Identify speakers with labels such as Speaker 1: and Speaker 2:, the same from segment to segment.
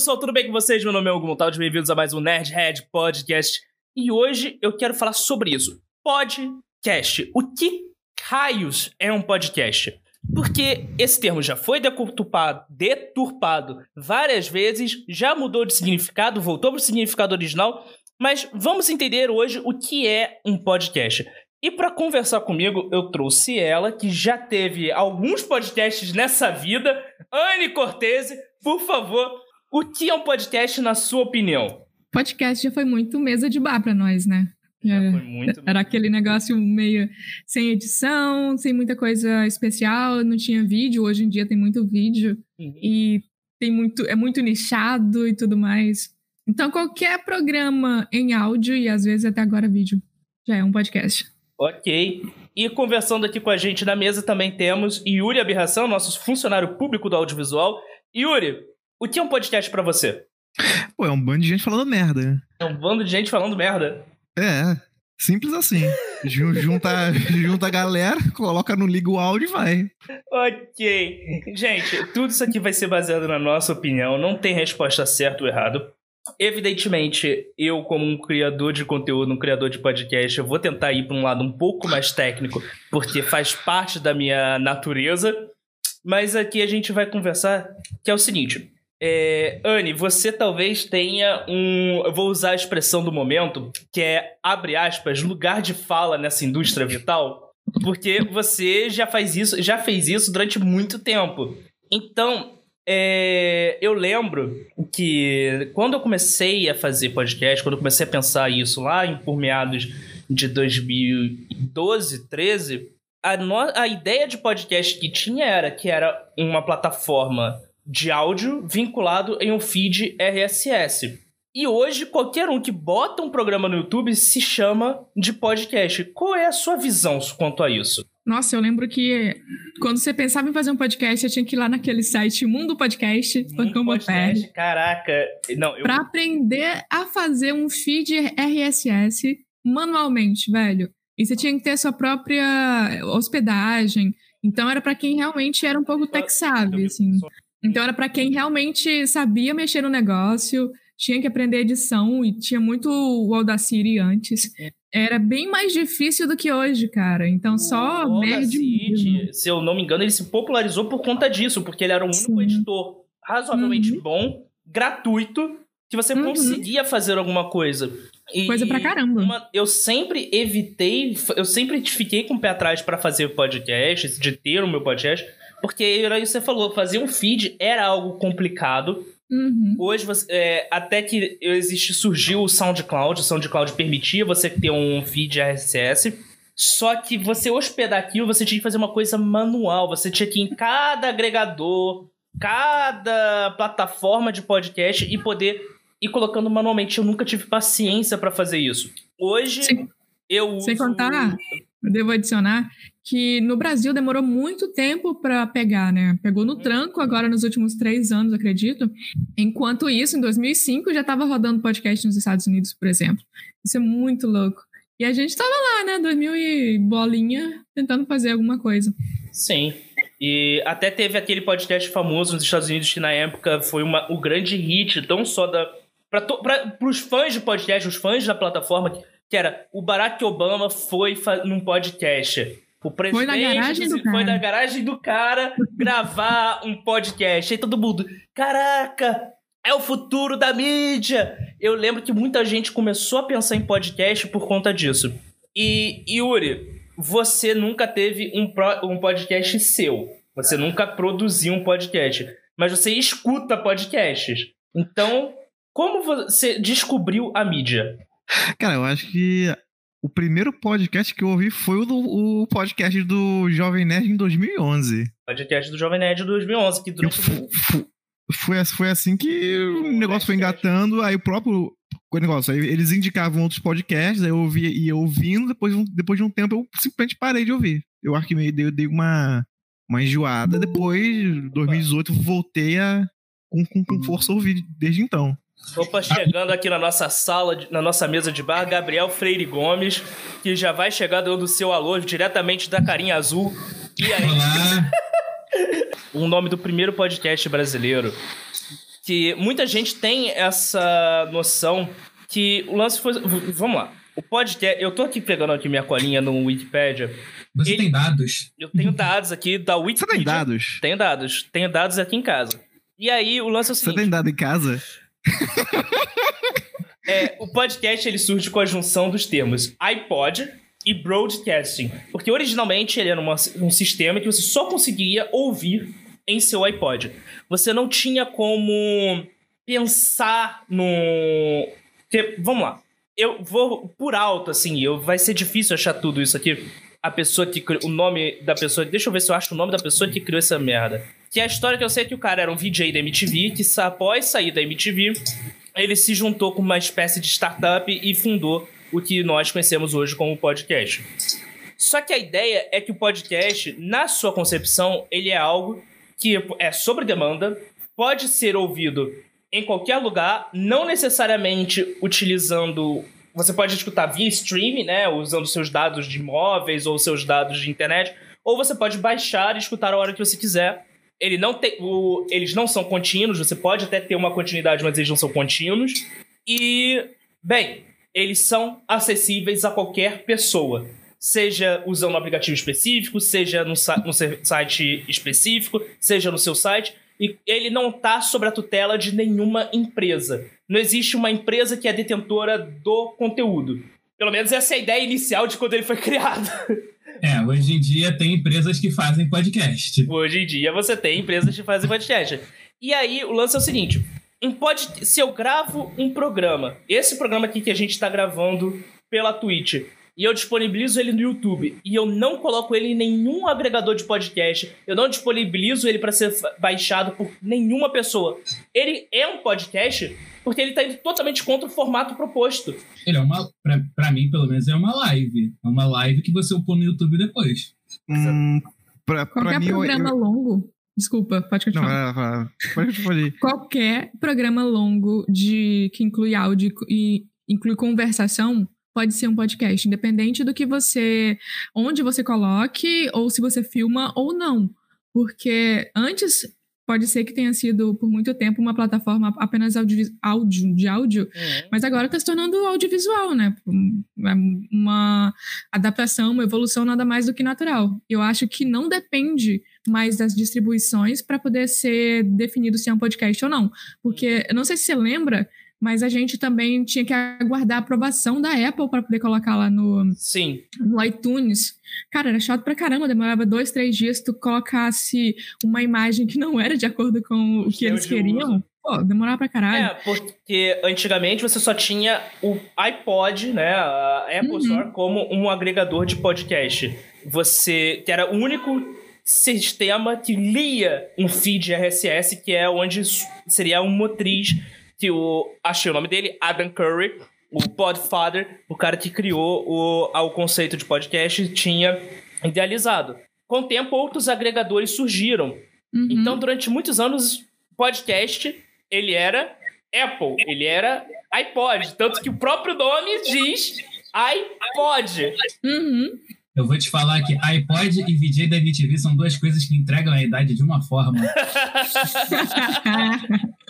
Speaker 1: pessoal, tudo bem com vocês? Meu nome é Hugo Montaldi, bem-vindos a mais um Nerdhead Podcast. E hoje eu quero falar sobre isso. Podcast. O que raios é um podcast? Porque esse termo já foi deturpado, deturpado várias vezes, já mudou de significado, voltou para o significado original, mas vamos entender hoje o que é um podcast. E para conversar comigo, eu trouxe ela, que já teve alguns podcasts nessa vida, Anne Cortese. Por favor, o que é um podcast na sua opinião?
Speaker 2: Podcast já foi muito mesa de bar para nós, né?
Speaker 1: Já foi muito.
Speaker 2: Era aquele negócio meio sem edição, sem muita coisa especial, não tinha vídeo. Hoje em dia tem muito vídeo
Speaker 1: Uhum.
Speaker 2: e tem muito, é muito nichado e tudo mais. Então qualquer programa em áudio e às vezes até agora vídeo já é um podcast.
Speaker 1: Ok. E conversando aqui com a gente na mesa também temos Yuri Aberração, nosso funcionário público do audiovisual. Yuri, o que é um podcast pra você?
Speaker 3: Pô, é um bando de gente falando merda.
Speaker 1: É um bando de gente falando merda.
Speaker 3: É, simples assim. Ju- junta, junta a galera, coloca no liga o áudio e vai.
Speaker 1: Ok. Gente, tudo isso aqui vai ser baseado na nossa opinião, não tem resposta certa ou errado. Evidentemente, eu, como um criador de conteúdo, um criador de podcast, eu vou tentar ir para um lado um pouco mais técnico, porque faz parte da minha natureza. Mas aqui a gente vai conversar que é o seguinte. É, Anne, você talvez tenha um. Eu vou usar a expressão do momento, que é, abre aspas, lugar de fala nessa indústria vital. Porque você já faz isso, já fez isso durante muito tempo. Então, é, eu lembro que quando eu comecei a fazer podcast, quando eu comecei a pensar isso lá em, por meados de 2012, 13, a, no- a ideia de podcast que tinha era que era uma plataforma de áudio vinculado em um feed RSS. E hoje, qualquer um que bota um programa no YouTube se chama de podcast. Qual é a sua visão quanto a isso?
Speaker 2: Nossa, eu lembro que quando você pensava em fazer um podcast, eu tinha que ir lá naquele site Mundo Podcast,
Speaker 1: Um podcast, caraca. Não, eu
Speaker 2: para aprender a fazer um feed RSS manualmente, velho. E você tinha que ter sua própria hospedagem. Então era para quem realmente era um pouco tech savvy, assim. Então era para quem realmente sabia mexer no negócio, tinha que aprender edição e tinha muito o Audacity antes. Era bem mais difícil do que hoje, cara. Então só
Speaker 1: o
Speaker 2: mesmo.
Speaker 1: Audacity, se eu não me engano, ele se popularizou por conta disso, porque ele era o único
Speaker 2: Sim.
Speaker 1: editor razoavelmente
Speaker 2: Uhum.
Speaker 1: bom, gratuito, que você
Speaker 2: Uhum.
Speaker 1: conseguia fazer alguma coisa. E
Speaker 2: Coisa pra caramba.
Speaker 1: uma- eu sempre evitei, eu sempre fiquei com o pé atrás pra fazer podcast, de ter o meu podcast, porque que você falou, fazer um feed era algo complicado.
Speaker 2: Uhum.
Speaker 1: Hoje, você, é, até que existe, surgiu o SoundCloud, o SoundCloud permitia você ter um feed RSS. Só que você hospedar aquilo, você tinha que fazer uma coisa manual. Você tinha que ir em cada agregador, cada plataforma de podcast e poder ir colocando manualmente. Eu nunca tive paciência pra fazer isso. Hoje,
Speaker 2: Sem-
Speaker 1: eu uso...
Speaker 2: Sem contar, eu devo adicionar que no Brasil demorou muito tempo para pegar, né? Pegou no tranco agora nos últimos três anos, acredito. Enquanto isso, em 2005 já estava rodando podcast nos Estados Unidos, por exemplo. Isso é muito louco. E a gente tava lá, né? 2000 e bolinha, tentando fazer alguma coisa.
Speaker 1: Sim. E até teve aquele podcast famoso nos Estados Unidos que na época foi uma, o grande hit, não só da. Para os fãs de podcast, os fãs da plataforma, que, era o Barack Obama foi num podcast. O presidente
Speaker 2: Foi na garagem do
Speaker 1: foi
Speaker 2: cara.
Speaker 1: na garagem do cara gravar um podcast. Aí todo mundo, caraca, é o futuro da mídia. Eu lembro que muita gente começou a pensar em podcast por conta disso. E Yuri, você nunca teve um, pro- um podcast seu. Você nunca produziu um podcast. Mas você escuta podcasts. Então, como você descobriu a mídia?
Speaker 3: Cara, eu acho que o primeiro podcast que eu ouvi foi o, do, o podcast do Jovem Nerd em 2011.
Speaker 1: Podcast do Jovem Nerd 2011, que durante
Speaker 3: foi, assim- foi assim que o negócio foi engatando, aí o próprio o negócio, aí eles indicavam outros podcasts, aí eu ouvia, ia ouvindo, depois, de um- depois de um tempo eu simplesmente parei de ouvir. Eu acho que meio dei, dei uma, uma enjoada, depois, em 2018, eu voltei a com, com, com força ouvir desde então.
Speaker 1: Opa, chegando aqui na nossa sala, na nossa mesa de bar, Gabriel Freire Gomes, que já vai chegar dando o seu alô diretamente da carinha azul. E aí,
Speaker 4: Olá,
Speaker 1: o nome do primeiro podcast brasileiro. que muita gente tem essa noção que o lance foi. Vamos lá. O podcast. Eu tô aqui pegando aqui minha colinha no Wikipedia.
Speaker 4: Você
Speaker 1: Ele-
Speaker 4: tem dados?
Speaker 1: Eu tenho dados aqui da
Speaker 3: Você
Speaker 1: Wikipedia.
Speaker 3: tem dados?
Speaker 1: Tenho dados. Tenho dados aqui em casa. E aí, o lance é o
Speaker 3: Você
Speaker 1: seguinte.
Speaker 3: tem dado em casa?
Speaker 1: É, o podcast ele surge com a junção dos termos iPod e broadcasting. Porque originalmente ele era uma- um sistema que você só conseguia ouvir em seu iPod. Você não tinha como pensar no. vamos lá. Eu vou por alto, assim, eu, vai ser difícil achar tudo isso aqui. A pessoa que. O nome da pessoa. Deixa eu ver se eu acho o nome da pessoa que criou essa merda. Que a história que eu sei é que o cara era um VJ da MTV, que após sair da MTV, ele se juntou com uma espécie de startup e fundou o que nós conhecemos hoje como podcast. Só que a ideia é que o podcast, na sua concepção, ele é algo que é sobre demanda, pode ser ouvido em qualquer lugar, não necessariamente utilizando. Você pode escutar via streaming, né? Usando seus dados de imóveis ou seus dados de internet, ou você pode baixar e escutar a hora que você quiser. Ele não tem, o- eles não são contínuos, você pode até ter uma continuidade, mas eles não são contínuos. E, bem, eles são acessíveis a qualquer pessoa. Seja usando um aplicativo específico, seja no, site específico, seja no seu site. E ele não está sob a tutela de nenhuma empresa. Não existe uma empresa que é detentora do conteúdo. Pelo menos essa é a ideia inicial de quando ele foi criado.
Speaker 4: É, hoje em dia tem empresas que fazem podcast.
Speaker 1: Hoje em dia você tem empresas que fazem podcast. E aí o lance é o seguinte: um pod... se eu gravo um programa, esse programa aqui que a gente está gravando pela Twitch, e eu disponibilizo ele no YouTube, e eu não coloco ele em nenhum agregador de podcast, eu não disponibilizo ele para ser baixado por nenhuma pessoa. Ele é um podcast porque ele está indo totalmente contra o formato proposto.
Speaker 4: Ele é uma, pra, pra mim, pelo menos, é uma live. É uma live que você upou no YouTube depois.
Speaker 3: Hum, pra, pra
Speaker 2: Qualquer
Speaker 3: mim, eu-
Speaker 2: programa
Speaker 3: eu,
Speaker 2: longo. Desculpa, pode
Speaker 3: Não,
Speaker 2: continuar.
Speaker 3: vai lá, vai lá. Pode eu falei.
Speaker 2: Qualquer programa longo de que inclui áudio e inclui conversação pode ser um podcast, independente do que você. onde você coloque, ou se você filma ou não. Porque antes pode ser que tenha sido por muito tempo uma plataforma apenas audio, áudio de áudio, mas agora está se tornando audiovisual, né? É Uma adaptação, uma evolução nada mais do que natural. Eu acho que não depende mais das distribuições para poder ser definido se é um podcast ou não. Porque, eu não sei se você lembra, mas a gente também tinha que aguardar a aprovação da Apple para poder colocar lá no,
Speaker 1: Sim.
Speaker 2: no iTunes. Cara, era chato pra caramba, demorava dois, três dias se tu colocasse uma imagem que não era de acordo com o que eles queriam.
Speaker 1: uso.
Speaker 2: Pô, demorava pra caralho.
Speaker 1: É, porque antigamente você só tinha o iPod, né, a Apple
Speaker 2: Uhum.
Speaker 1: Store, como um agregador de podcast. Você, que era o único sistema que lia um feed RSS, que é onde seria um motriz que o, achei o nome dele, Adam Curry, o Podfather, o cara que criou o, o conceito de podcast, tinha idealizado. Com o tempo, outros agregadores surgiram.
Speaker 2: Uhum.
Speaker 1: Então, durante muitos anos, podcast, ele era Apple, ele era iPod. Tanto que o próprio nome diz iPod.
Speaker 2: Uhum.
Speaker 4: Eu vou te falar que iPod e VJ da MTV são duas coisas que entregam a idade de uma forma.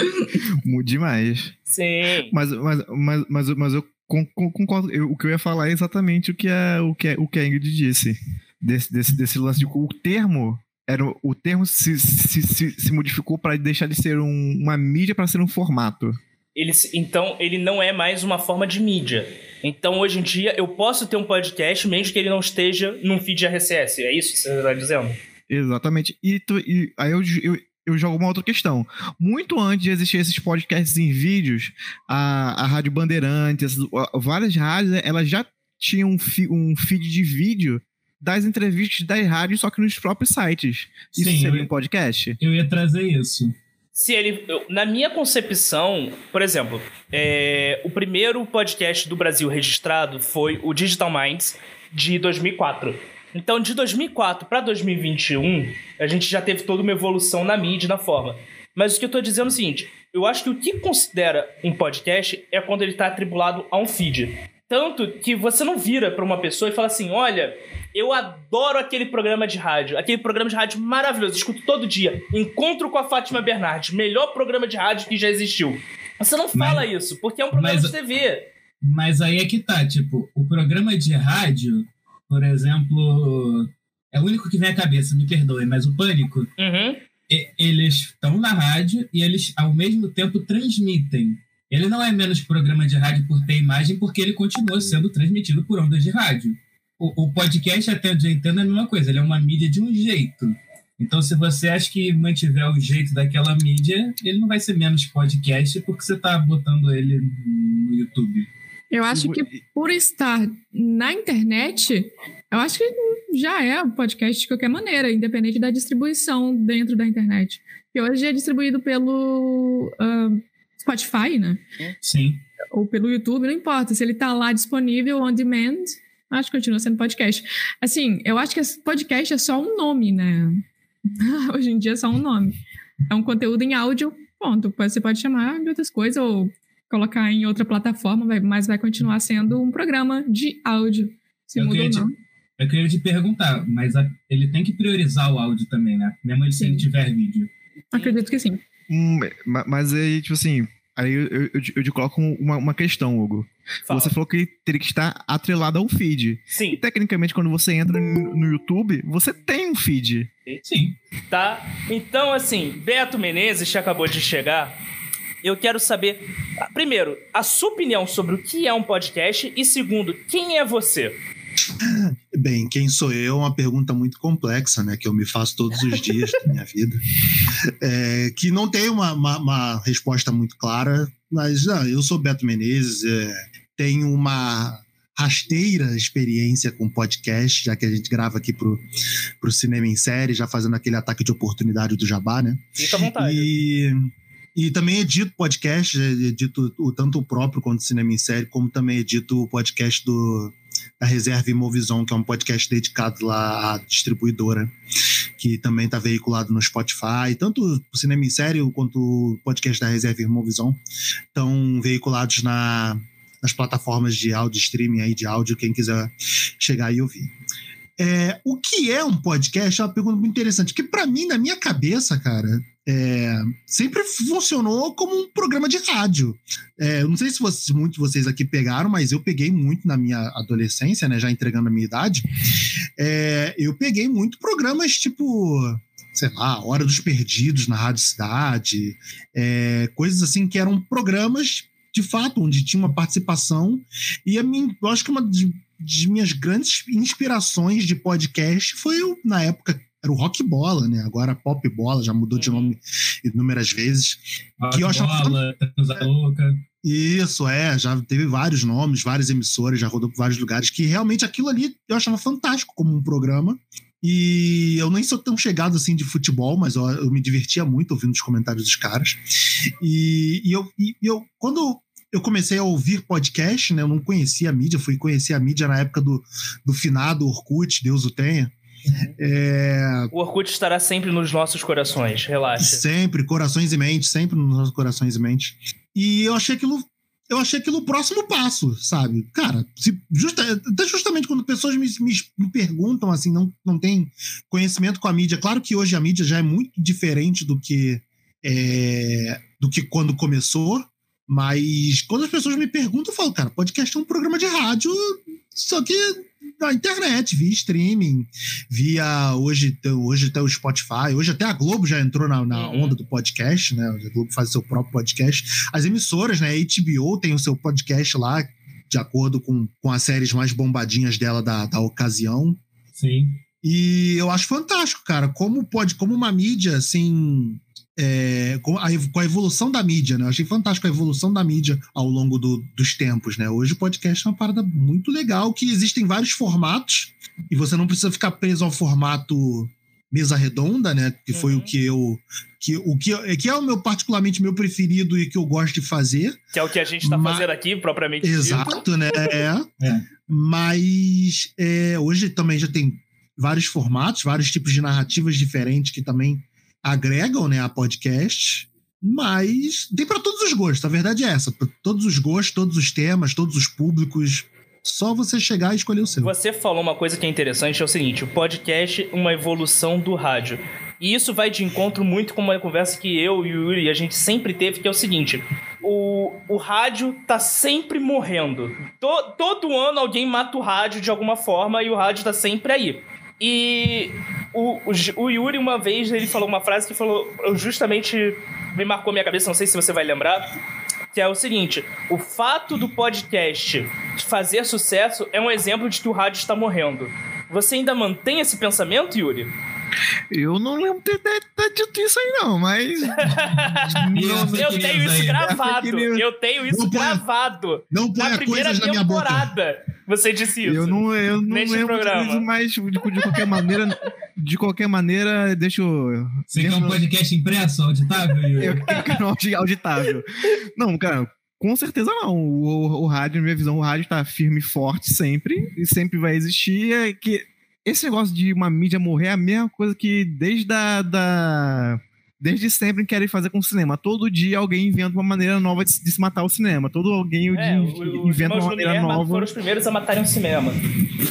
Speaker 3: Demais.
Speaker 1: Sim.
Speaker 3: Mas, mas, mas, mas, mas eu con- con- concordo. Eu- o que eu ia falar é exatamente o que a, o que, a- o que a Ingrid disse. Desse, desse, desse lance de o termo. Era, o- o termo se, se, se, se modificou para deixar de ser um- uma mídia para ser um formato.
Speaker 1: Ele, se- então, ele não é mais uma forma de mídia. Então, hoje em dia, eu posso ter um podcast mesmo que ele não esteja num feed RSS. É isso que você está dizendo?
Speaker 3: Exatamente. E, tu- e aí eu, eu, eu jogo uma outra questão. Muito antes de existir esses podcasts em vídeos, a, a Rádio Bandeirantes, a- várias rádios, elas já tinham um, fi- um feed de vídeo das entrevistas das rádios, só que nos próprios sites. Isso
Speaker 4: Sim,
Speaker 3: seria
Speaker 4: eu-
Speaker 3: um podcast?
Speaker 4: Eu ia trazer isso.
Speaker 1: Se ele. eu- Na minha concepção, por exemplo, é, o primeiro podcast do Brasil registrado foi o Digital Minds de 2004. Então, de 2004 para 2021, a gente já teve toda uma evolução na mídia e na forma. Mas o que eu tô dizendo é o seguinte: eu acho que o que considera um podcast é quando ele está atribulado a um feed. Tanto que você não vira pra uma pessoa e fala assim: olha, eu adoro aquele programa de rádio, aquele programa de rádio maravilhoso, escuto todo dia. Encontro com a Fátima Bernardes, melhor programa de rádio que já existiu. Você não fala
Speaker 4: Mas-
Speaker 1: isso, porque é um programa
Speaker 4: mas-
Speaker 1: de TV.
Speaker 4: Mas aí é que tá, tipo, o programa de rádio, por exemplo, é o único que vem à cabeça, me perdoe, mas o Pânico,
Speaker 1: Uhum.
Speaker 4: eles estão na rádio e eles, ao mesmo tempo, transmitem. Ele não é menos programa de rádio por ter imagem, porque ele continua sendo transmitido por ondas de rádio. O, o podcast, até entendo, é a mesma coisa, ele é uma mídia de um jeito. Então, se você acha que mantiver o jeito daquela mídia, ele não vai ser menos podcast porque você tá botando ele no YouTube.
Speaker 2: Eu acho que por estar na internet, eu acho que já é um podcast de qualquer maneira, independente da distribuição dentro da internet. Que hoje é distribuído pelo ah, Spotify, né?
Speaker 4: Sim.
Speaker 2: Ou pelo YouTube, não importa. Se ele tá lá disponível on demand, acho que continua sendo podcast. Assim, eu acho que podcast é só um nome, né? Hoje em dia é só um nome. É um conteúdo em áudio, ponto. Você pode chamar de outras coisas ou colocar em outra plataforma, mas vai continuar sendo um programa de áudio. Se
Speaker 4: Eu
Speaker 2: muda ou
Speaker 4: queria te-
Speaker 2: não.
Speaker 4: Eu queria te perguntar, mas a- ele tem que priorizar o áudio também, né? Mesmo ele se ele tiver vídeo.
Speaker 2: Acredito que sim.
Speaker 3: Hum, ma- mas aí, tipo assim, aí eu, eu, eu te- coloco uma, uma questão, Hugo.
Speaker 1: Fala.
Speaker 3: Você falou que teria que estar atrelado a um feed. E
Speaker 1: Sim,
Speaker 3: tecnicamente, quando você entra no, no YouTube, você tem um feed.
Speaker 4: Sim.
Speaker 1: tá? Então, assim, Beto Menezes, que acabou de chegar, eu quero saber, ah, primeiro, a sua opinião sobre o que é um podcast e, segundo, quem é você?
Speaker 5: Bem, quem sou eu é uma pergunta muito complexa, né? Que eu me faço todos os dias da minha vida. É, que não tem uma, uma- uma resposta muito clara, mas ah, eu sou Beto Menezes, é, tenho uma rasteira experiência com podcast, já que a gente grava aqui pro, pro Cinema em Série, já fazendo aquele ataque de oportunidade do Jabá, né?
Speaker 1: Fica à vontade.
Speaker 5: E, e também edito podcast, edito tanto o próprio quanto o Cinema em Série, como também edito o podcast do, da Reserva Imovisão, que é um podcast dedicado lá à distribuidora, que também está veiculado no Spotify. Tanto o Cinema em Série quanto o podcast da Reserva Imovisão estão veiculados na, nas plataformas de áudio streaming aí de áudio, quem quiser chegar e ouvir. É, o que é um podcast é uma pergunta muito interessante, que para mim, na minha cabeça, cara, é, sempre funcionou como um programa de rádio. É, não sei se vocês, muitos de vocês aqui pegaram, mas eu peguei muito na minha adolescência, né, já entregando a minha idade. É, eu peguei muito programas tipo, sei lá, Hora dos Perdidos na Rádio Cidade, é, coisas assim que eram programas de fato onde tinha uma participação e a minha, eu acho que uma de, minhas grandes inspirações de podcast foi o- na época era o Rock Bola, né? Agora Pop Bola já mudou de
Speaker 1: Uhum.
Speaker 5: nome inúmeras vezes. Que eu
Speaker 4: Rock
Speaker 5: achava-
Speaker 4: bola, transa louca.
Speaker 5: Isso, é, já teve vários nomes, várias emissoras, já rodou por vários lugares, que realmente aquilo ali eu achava fantástico como um programa. E eu nem sou tão chegado assim de futebol, mas eu, eu me divertia muito ouvindo os comentários dos caras. E, e eu, e eu, quando eu comecei a ouvir podcast, né, eu não conhecia a mídia, fui conhecer a mídia na época do, do finado Orkut, Deus o tenha. É,
Speaker 1: O Orkut estará sempre nos nossos corações, relaxa.
Speaker 5: Sempre, corações e mentes, sempre nos nossos corações e mentes. E eu achei aquilo. Eu achei aquilo o próximo passo, sabe? Cara, se justa, até justamente quando pessoas me, me, me perguntam, assim, não, não tem conhecimento com a mídia. Claro que hoje a mídia já é muito diferente do que, é, do que quando começou, mas quando as pessoas me perguntam, eu falo, cara, podcast é um programa de rádio, só que na internet, via streaming, via hoje, hoje até o Spotify, hoje até a Globo já entrou na, na
Speaker 1: Uhum.
Speaker 5: onda do podcast, né? A Globo faz o seu próprio podcast. As emissoras, né? A HBO tem o seu podcast lá, de acordo com, com as séries mais bombadinhas dela da, da ocasião.
Speaker 4: Sim.
Speaker 5: E eu acho fantástico, cara, como pode, como uma mídia assim. É, com, a, com a evolução da mídia, né? Eu achei fantástico a evolução da mídia ao longo do- dos tempos, né? Hoje o podcast é uma parada muito legal, que existem vários formatos, e você não precisa ficar preso ao formato mesa redonda, né? Que foi
Speaker 1: Uhum.
Speaker 5: o que eu. Que, o que, é- que é o meu, particularmente, meu preferido e que eu gosto de fazer.
Speaker 1: Que é o que a gente tá
Speaker 5: Ma-
Speaker 1: fazendo aqui, propriamente dito.
Speaker 5: Exato, né? É.
Speaker 4: É.
Speaker 5: Mas é, hoje também já tem vários formatos, vários tipos de narrativas diferentes que também agregam né, a podcast. Mas tem para todos os gostos, a verdade é essa. Para todos os gostos, todos os temas, todos os públicos. Só você chegar e escolher o seu.
Speaker 1: Você falou uma coisa que é interessante, é o seguinte, o podcast é uma evolução do rádio. E isso vai de encontro muito com uma conversa que eu e o Yuri a gente sempre teve, que é o seguinte: o, o rádio tá sempre morrendo. To, todo ano alguém mata o rádio de alguma forma e o rádio tá sempre aí. E o, o, o Yuri, uma vez, ele falou uma frase que falou justamente me marcou minha cabeça, não sei se você vai lembrar, que é o seguinte: o fato do podcast fazer sucesso é um exemplo de que o rádio está morrendo. Você ainda mantém esse pensamento, Yuri?
Speaker 3: Eu não lembro de ter, dito isso aí, não, mas.
Speaker 1: não, eu tenho isso gravado. Eu tenho isso
Speaker 5: Não põe-
Speaker 1: gravado.
Speaker 5: Não põe
Speaker 1: Na primeira
Speaker 5: coisas na minha boca.
Speaker 1: Você disse isso.
Speaker 3: Eu não, eu não
Speaker 1: Neste
Speaker 3: lembro
Speaker 1: programa.
Speaker 3: disso, mas de, de qualquer maneira, de qualquer maneira, deixa eu.
Speaker 4: Você quer um podcast impresso, auditável?
Speaker 3: Eu quero auditável. Não, cara, com certeza não. O, o, o rádio, na minha visão, o rádio tá firme e forte sempre, e sempre vai existir. É que esse negócio de uma mídia morrer é a mesma coisa que desde a, da. Desde sempre querem fazer com o cinema. Todo dia alguém inventa uma maneira nova de, se- de se matar o cinema. Todo alguém
Speaker 1: É, o-
Speaker 3: inventa uma maneira
Speaker 1: Lumière
Speaker 3: nova.
Speaker 1: foram os primeiros a matarem o cinema.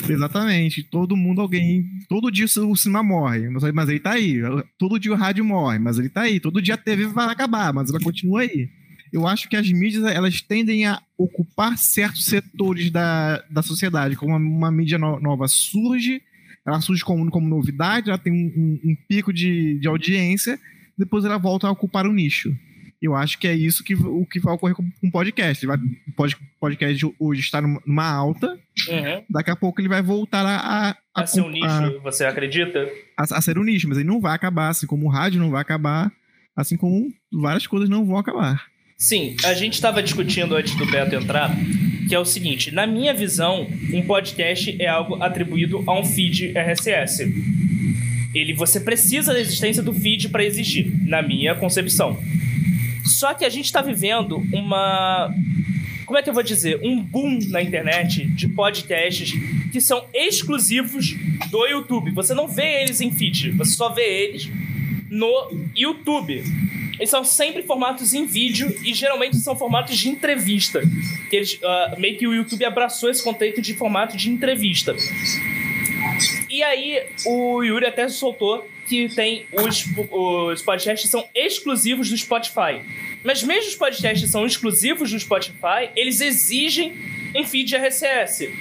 Speaker 3: Exatamente. Todo mundo, alguém. Todo dia o cinema morre, mas mas ele tá aí. Todo dia o rádio morre, mas ele tá aí. Todo dia a TV vai acabar, mas ela continua aí. Eu acho que as mídias elas tendem a ocupar certos setores da, da sociedade. Como uma, uma mídia no- nova surge, ela surge como, como novidade, ela tem um, um- um pico de, de audiência, depois ela volta a ocupar o nicho. Eu acho que é isso que o que vai ocorrer com o podcast. Ele vai, o pod- podcast hoje está numa- alta,
Speaker 1: Uhum.
Speaker 3: daqui a pouco ele vai voltar a, a,
Speaker 1: A ser um
Speaker 3: a-
Speaker 1: nicho, você acredita?
Speaker 3: a- a ser um nicho, mas ele não vai acabar, assim como o rádio não vai acabar, assim como várias coisas não vão acabar.
Speaker 1: Sim, a gente estava discutindo antes do Beto entrar, que é o seguinte: na minha visão, um podcast é algo atribuído a um feed RSS. Ele, você precisa da existência do feed para existir, na minha concepção. Só que a gente está vivendo uma. Como é que eu vou dizer? Um boom na internet de podcasts que são exclusivos do YouTube. Você não vê eles em feed, você só vê eles no YouTube. Eles são sempre formatos em vídeo e geralmente são formatos de entrevista. Que eles, ah, meio que o YouTube abraçou esse conceito de formato de entrevista. E aí, o Yuri até soltou que tem os, os podcasts são exclusivos do Spotify. Mas mesmo os podcasts são exclusivos do Spotify, eles exigem em feed RSS.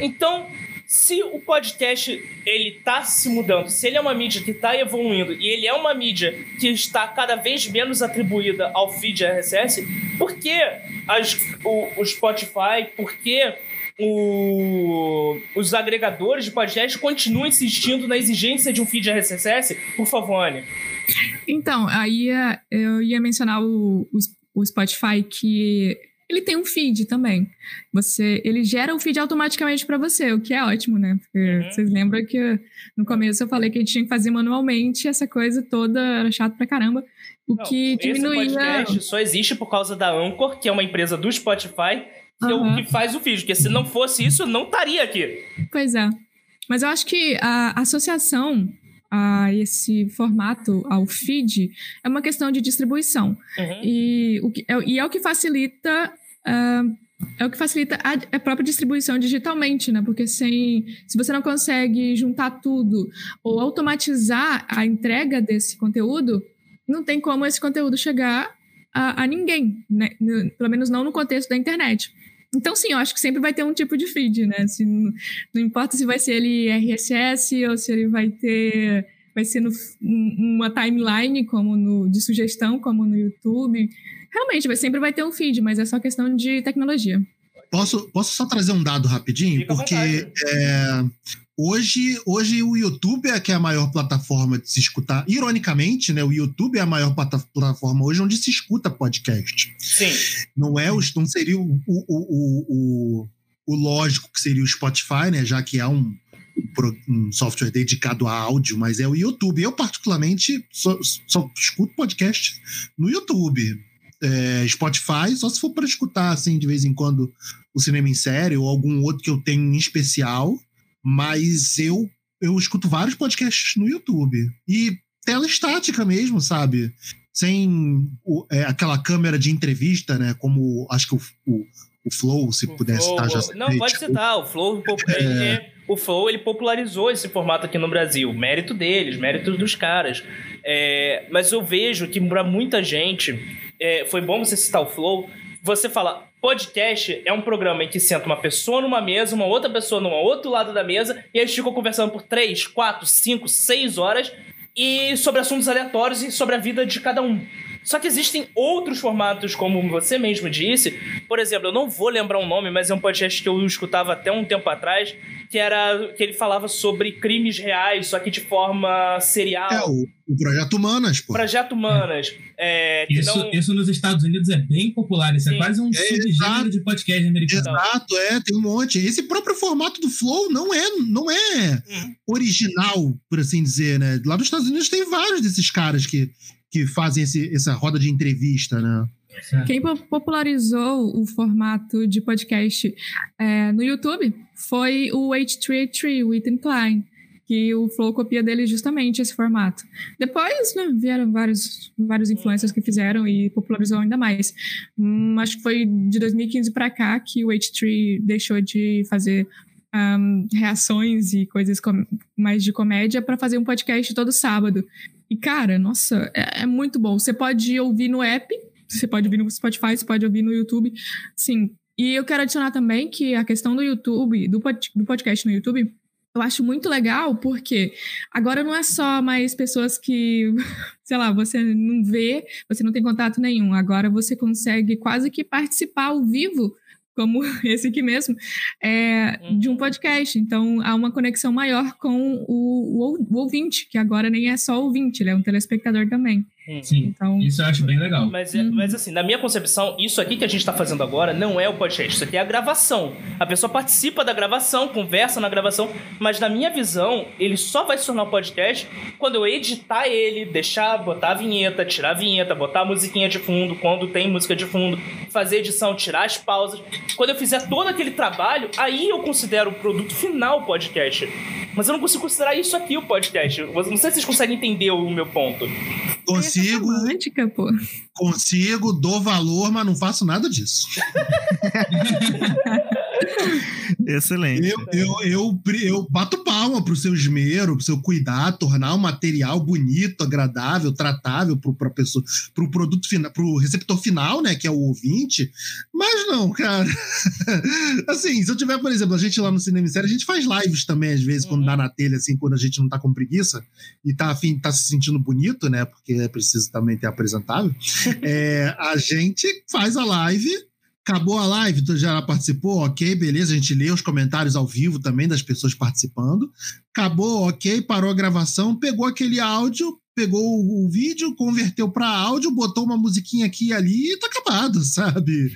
Speaker 1: Então, se o podcast ele tá se mudando, se ele é uma mídia que está evoluindo e ele é uma mídia que está cada vez menos atribuída ao feed RSS, por que as, o, o Spotify, por que o- os agregadores de podcast continuam insistindo na exigência de um feed RSS? Por favor, Anne.
Speaker 2: Então, aí eh, eu ia mencionar o, o, o Spotify que ele tem um feed também. Você, ele gera o feed automaticamente para você, o que é ótimo, né? Porque
Speaker 1: Uhum.
Speaker 2: vocês lembram que no começo eu falei que a gente tinha que fazer manualmente essa coisa toda era chato pra caramba, o
Speaker 1: Não,
Speaker 2: que
Speaker 1: esse
Speaker 2: diminuía.
Speaker 1: podcast só existe por causa da Anchor, que é uma empresa do Spotify, que é o que faz o feed. Porque se não fosse isso, eu não estaria aqui.
Speaker 2: Pois é. Mas eu acho que a associação a esse formato, ao feed, é uma questão de distribuição.
Speaker 1: Uhum.
Speaker 2: E, o que, é, e é o que facilita. ah, é o que facilita a, a própria distribuição digitalmente, né? Porque sem, se você não consegue juntar tudo ou automatizar a entrega desse conteúdo, não tem como esse conteúdo chegar a, a ninguém, né? Pelo menos não no contexto da internet. Então, sim, eu acho que sempre vai ter um tipo de feed, né? Se, não importa se vai ser ele RSS ou se ele vai ter. Vai ser no, um- uma timeline como no, de sugestão, como no YouTube. Realmente, vai, sempre vai ter um feed, mas é só questão de tecnologia.
Speaker 5: Posso, posso só trazer um dado rapidinho?
Speaker 1: Fica
Speaker 5: Porque hoje, hoje o YouTube é que é a maior plataforma de se escutar. Ironicamente, né, o YouTube é a maior plata- plataforma hoje onde se escuta podcast.
Speaker 1: Sim.
Speaker 5: Não é os, não seria o, o, o, o, o lógico que seria o Spotify, né? Já que é um, um software dedicado a áudio, mas é o YouTube. Eu, particularmente, só, só escuto podcast no YouTube. É, Spotify, só se for para escutar, assim, de vez em quando, o cinema em série ou algum outro que eu tenho em especial. Mas eu, eu escuto vários podcasts no YouTube. E tela estática mesmo, sabe? Sem o- é, aquela câmera de entrevista, né? Como acho que o, o, o Flow, se
Speaker 1: O
Speaker 5: puder
Speaker 1: Flow-
Speaker 5: citar já.
Speaker 1: Não, pode
Speaker 5: tipo,
Speaker 1: citar. O Flow, ele é- o Flow ele popularizou esse formato aqui no Brasil. Mérito deles, mérito dos caras. É, mas eu vejo que para muita gente, é, foi bom você citar o Flow. Você fala, podcast é um programa em que senta uma pessoa numa mesa, uma outra pessoa no outro lado da mesa, e eles ficam conversando por 3, 4, 5, 6 horas e sobre assuntos aleatórios e sobre a vida de cada um. Só que existem outros formatos, como você mesmo disse. Por exemplo, eu não vou lembrar o nome, mas é um podcast que eu escutava até um tempo atrás, que era que ele falava sobre crimes reais, só que de forma serial.
Speaker 5: É, o, o Projeto Humanas, pô.
Speaker 1: Projeto Humanas. É,
Speaker 4: Isso,
Speaker 1: não-
Speaker 4: isso nos Estados Unidos é bem popular. Isso
Speaker 1: Sim.
Speaker 4: é quase um subgênero
Speaker 5: exato.
Speaker 4: de podcast americano.
Speaker 5: Exato, é, tem um monte. Esse próprio formato do Flow não é, não é
Speaker 1: Uhum.
Speaker 5: original, por assim dizer, né? Lá nos Estados Unidos tem vários desses caras que, que fazem esse, essa roda de entrevista, né?
Speaker 2: Quem po- popularizou o formato de podcast é, no YouTube foi o H383, o Ethan Klein, que o Flow copia dele justamente esse formato. Depois, né, vieram vários, vários influencers que fizeram e popularizou ainda mais. Hum, acho que foi de 2015 para cá que o H3 deixou de fazer ahn, reações e coisas com- mais de comédia para fazer um podcast todo sábado. E, cara, nossa, é, é muito bom. Você pode ouvir no app, você pode ouvir no Spotify, você pode ouvir no YouTube. Sim. E eu quero adicionar também que a questão do YouTube, do, pod- do podcast no YouTube, eu acho muito legal porque agora não é só mais pessoas que, sei lá, você não vê, você não tem contato nenhum. Agora você consegue quase que participar ao vivo, como esse aqui mesmo, é, de um podcast. Então há uma conexão maior com o, o o ouvinte, que agora nem é só ouvinte, ele é um telespectador também.
Speaker 4: Sim,
Speaker 2: Então,
Speaker 4: isso eu acho bem legal.
Speaker 1: Mas, é- mas assim, na minha concepção, isso aqui que a gente tá fazendo agora não é o podcast, isso aqui é a gravação. A pessoa participa da gravação, conversa na gravação, mas na minha visão, ele só vai se tornar um podcast quando eu editar ele, deixar, botar a vinheta, tirar a vinheta, botar a musiquinha de fundo, quando tem música de fundo, fazer edição, tirar as pausas. Quando eu fizer todo aquele trabalho, aí eu considero o produto final o podcast. Mas eu não consigo considerar isso aqui o podcast. Não sei se vocês conseguem entender o meu ponto.
Speaker 5: Consigo,
Speaker 2: romântica, pô.
Speaker 5: consigo, dou valor, mas não faço nada disso.
Speaker 3: Excelente.
Speaker 5: Eu, eu, eu, eu bato palma pro seu esmero, pro seu cuidado, tornar o material bonito, agradável, tratável pro, pra pessoa, pro produto final, pro receptor final, né, que é o ouvinte. Mas não, cara. assim, se eu tiver, por exemplo, a gente lá no Cinema em Série, a gente faz lives também, às vezes, quando
Speaker 1: Uhum.
Speaker 5: dá na telha, assim, quando a gente não tá com preguiça e tá, afim, tá se sentindo bonito, né, porque é preciso também ter apresentável. É, a gente faz a live Acabou a live, tu já participou, ok, beleza. A gente lê os comentários ao vivo também das pessoas participando. Acabou, ok, parou a gravação, pegou aquele áudio, pegou o, vídeo, converteu para áudio, botou uma musiquinha aqui e ali e tá acabado, sabe?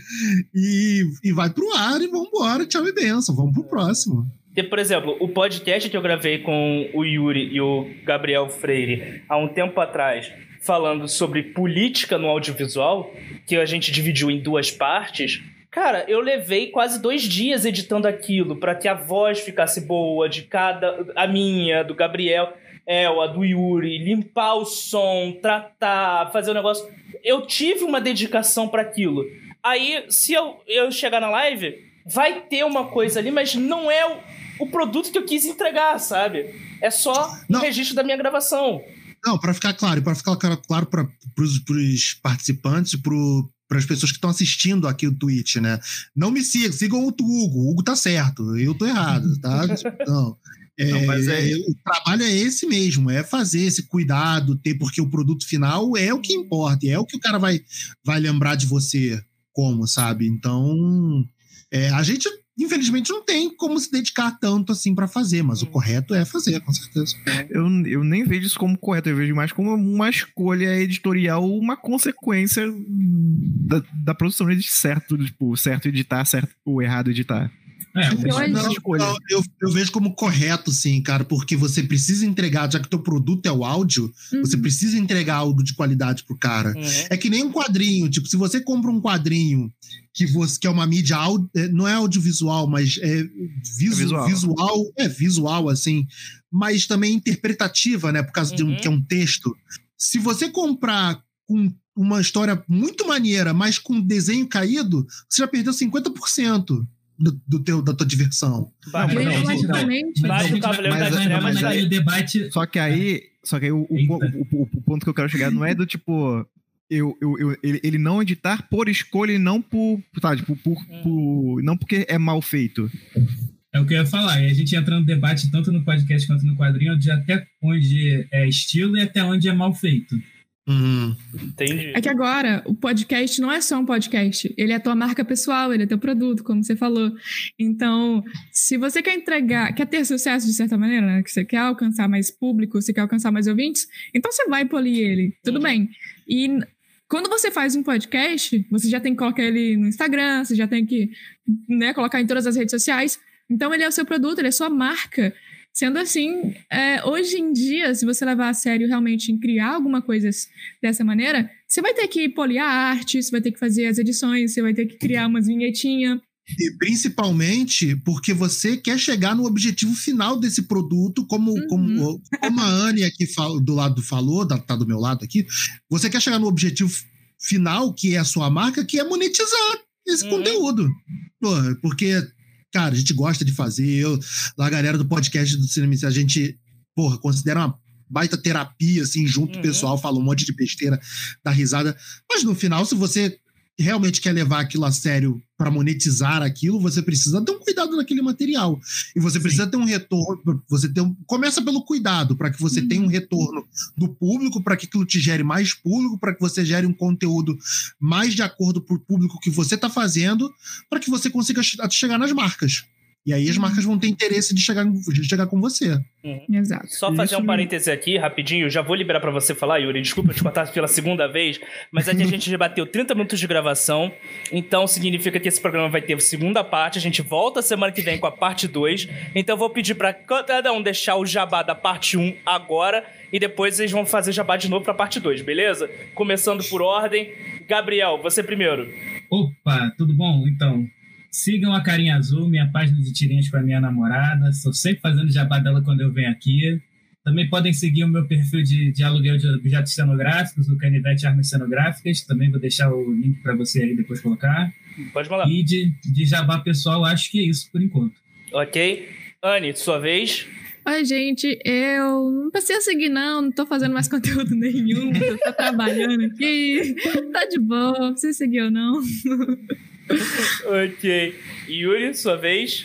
Speaker 5: E, e vai pro ar e vambora, tchau e benção, vamos pro próximo.
Speaker 1: Por exemplo, o podcast que eu gravei com o Yuri e o Gabriel Freire há um tempo atrás, falando sobre política no audiovisual, que a gente dividiu em duas partes. Cara, eu levei quase dois dias editando aquilo para que a voz ficasse boa de cada. A minha, do Gabriel, é, a do Yuri, limpar o som, tratar, fazer o negócio. Eu tive uma dedicação para aquilo. Aí, se eu, eu chegar na live, vai ter uma coisa ali, mas não é o, o produto que eu quis entregar, sabe? É só
Speaker 5: Não.
Speaker 1: o registro da minha gravação.
Speaker 5: Não, para ficar claro, para ficar claro, para os participantes e para as pessoas que estão assistindo aqui o Twitch, né? Não me sigam, sigam o Hugo. O Hugo tá certo, eu tô errado, tá? Não. É,
Speaker 3: Não, mas é-
Speaker 5: o trabalho é esse mesmo, é fazer esse cuidado, ter, porque o produto final é o que importa, é o que o cara vai, vai lembrar de você como, sabe? Então, é, a gente, infelizmente, não tem como se dedicar tanto assim para fazer, mas o correto é fazer, com certeza.
Speaker 3: Eu, eu nem vejo isso como correto, eu vejo mais como uma escolha editorial, uma consequência da, da produção de certo, tipo, certo editar, certo ou errado editar.
Speaker 4: É,
Speaker 5: Não, não, eu, eu vejo como correto, sim, cara, porque você precisa entregar, já que teu produto é o áudio, você
Speaker 2: Uhum.
Speaker 5: precisa entregar algo de qualidade pro cara.
Speaker 1: Uhum.
Speaker 5: É que nem um quadrinho, tipo, se você compra um quadrinho que, você, que é uma mídia, é, não é audiovisual, mas é visu-
Speaker 3: visual.
Speaker 5: visual. é visual, assim, mas também interpretativa, né, por causa de um,
Speaker 1: Uhum.
Speaker 5: que é um texto. Se você comprar com uma história muito maneira, mas com desenho caído, você já perdeu 50% do, do teu, da tua diversão.
Speaker 1: Vai,
Speaker 4: Não,
Speaker 1: não,
Speaker 4: mas-
Speaker 1: não.
Speaker 4: Mas
Speaker 1: o
Speaker 4: gente vai-
Speaker 1: Cavaleiro
Speaker 4: mas
Speaker 3: das
Speaker 4: vai-
Speaker 3: Trevas
Speaker 4: mas
Speaker 3: é-
Speaker 4: naquele debate.
Speaker 3: Só que aí, só que aí o, o, o- o- o ponto que eu quero chegar não é do tipo. Eu, eu, eu- ele, ele não editar por escolha e não por. Tá, tipo, por, por- não porque é mal feito.
Speaker 4: É o que eu ia falar. E a gente entra no debate tanto no podcast quanto no quadrinho, de até onde é estilo e até onde é mal feito.
Speaker 1: Entendi.
Speaker 2: É que agora o podcast não é só um podcast, ele é tua marca pessoal, ele é teu produto, como você falou. Então, se você quer entregar, quer ter sucesso de certa maneira, né? Que você quer alcançar mais público, você quer alcançar mais ouvintes, então você vai polir ele, tudo
Speaker 1: Uhum.
Speaker 2: bem. E quando você faz um podcast, você já tem que colocar ele no Instagram, você já tem que né, colocar em todas as redes sociais. Então, ele é o seu produto, ele é a sua marca. Sendo assim, é, hoje em dia, se você levar a sério realmente em criar alguma coisa dessa maneira, você vai ter que polir a arte, você vai ter que fazer as edições, você vai ter que criar umas vinhetinhas.
Speaker 5: E principalmente porque você quer chegar no objetivo final desse produto, como,
Speaker 2: Uhum.
Speaker 5: como, como a Anne aqui fala- do lado falou, da- tá do meu lado aqui. Você quer chegar no objetivo final, que é a sua marca, que é monetizar esse
Speaker 1: Uhum.
Speaker 5: conteúdo. Porra, porque, cara, a gente gosta de fazer. Eu, lá, a galera do podcast do Cinema, a gente, porra, considera uma baita terapia, assim, junto
Speaker 1: Uhum.
Speaker 5: o pessoal, fala um monte de besteira, dá risada. Mas no final, se você realmente quer levar aquilo a sério para monetizar aquilo, você precisa ter um cuidado naquele material. E você precisa ter um retorno, você ter um, começa pelo cuidado, para que você
Speaker 2: Uhum.
Speaker 5: tenha um retorno do público, para que aquilo te gere mais público, para que você gere um conteúdo mais de acordo com o público que você está fazendo, para que você consiga che- chegar nas marcas. E aí as
Speaker 2: Uhum.
Speaker 5: marcas vão ter interesse de chegar, de chegar com você.
Speaker 2: Exato.
Speaker 1: Só fazer
Speaker 3: Isso
Speaker 1: um parêntese aqui, rapidinho, já vou liberar pra você falar, Yuri. Desculpa te cortar pela segunda vez, mas aqui a gente já bateu 30 minutos de gravação, então significa que esse programa vai ter segunda parte. A gente volta semana que vem com a parte 2. Então eu vou pedir pra cada um deixar o jabá da parte 1 agora e depois eles vão fazer jabá de novo pra parte 2, beleza? Começando por ordem. Gabriel, você primeiro.
Speaker 4: Opa, tudo bom? Então, sigam a Carinha Azul, minha página de tirinhas com a minha namorada. Estou sempre fazendo jabá dela quando eu venho aqui. Também podem seguir o meu perfil de, de aluguel de objetos cenográficos, o Canivete Armas Cenográficas. Também vou deixar o link para você aí depois colocar.
Speaker 1: Pode mandar.
Speaker 4: E de, de jabá pessoal, acho que é isso por enquanto.
Speaker 1: Ok? Anne, sua vez.
Speaker 2: Oi, gente, eu não precisa seguir, não, não tô fazendo mais conteúdo nenhum, tô trabalhando aqui, tá de boa, não precisa seguir ou não.
Speaker 1: Ok. Yuri, sua vez.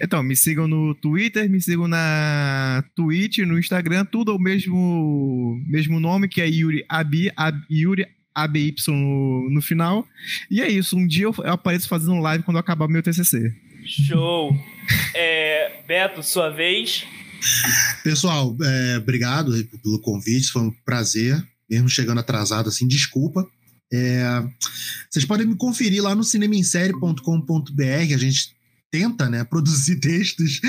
Speaker 3: Então, me sigam no Twitter, me sigam na Twitch, no Instagram, tudo o mesmo, mesmo nome, que é Yuri Abi, Ab, Yuri ABY no, no final. E é isso, um dia eu, eu apareço fazendo live quando acabar meu TCC.
Speaker 1: Show. É, Beto, sua vez.
Speaker 5: Pessoal, é, obrigado pelo convite, foi um prazer, mesmo chegando atrasado assim, desculpa. É, vocês podem me conferir lá no cinemissérie.com.br, a gente tenta né, produzir textos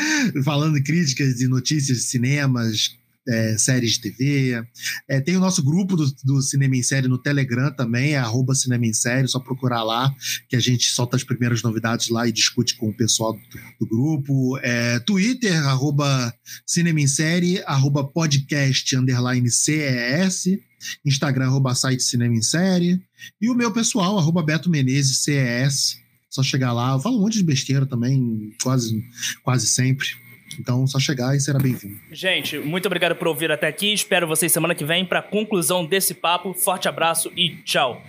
Speaker 5: falando críticas e notícias de cinemas, é, séries de TV. É, tem o nosso grupo do, do Cinema em Série no Telegram também, é arroba Cinema em Série, só procurar lá, que a gente solta as primeiras novidades lá e discute com o pessoal do, do grupo. É, Twitter, arroba Cinema em Série, arroba podcast, underline CES, Instagram, arroba site Cinema em Série, e o meu pessoal, arroba Beto Menezes, CES, só chegar lá, eu falo um monte de besteira também, quase, quase sempre. Então, só chegar e será bem-vindo.
Speaker 1: Gente, muito obrigado por ouvir até aqui. Espero vocês semana que vem para conclusão desse papo. Forte abraço e tchau.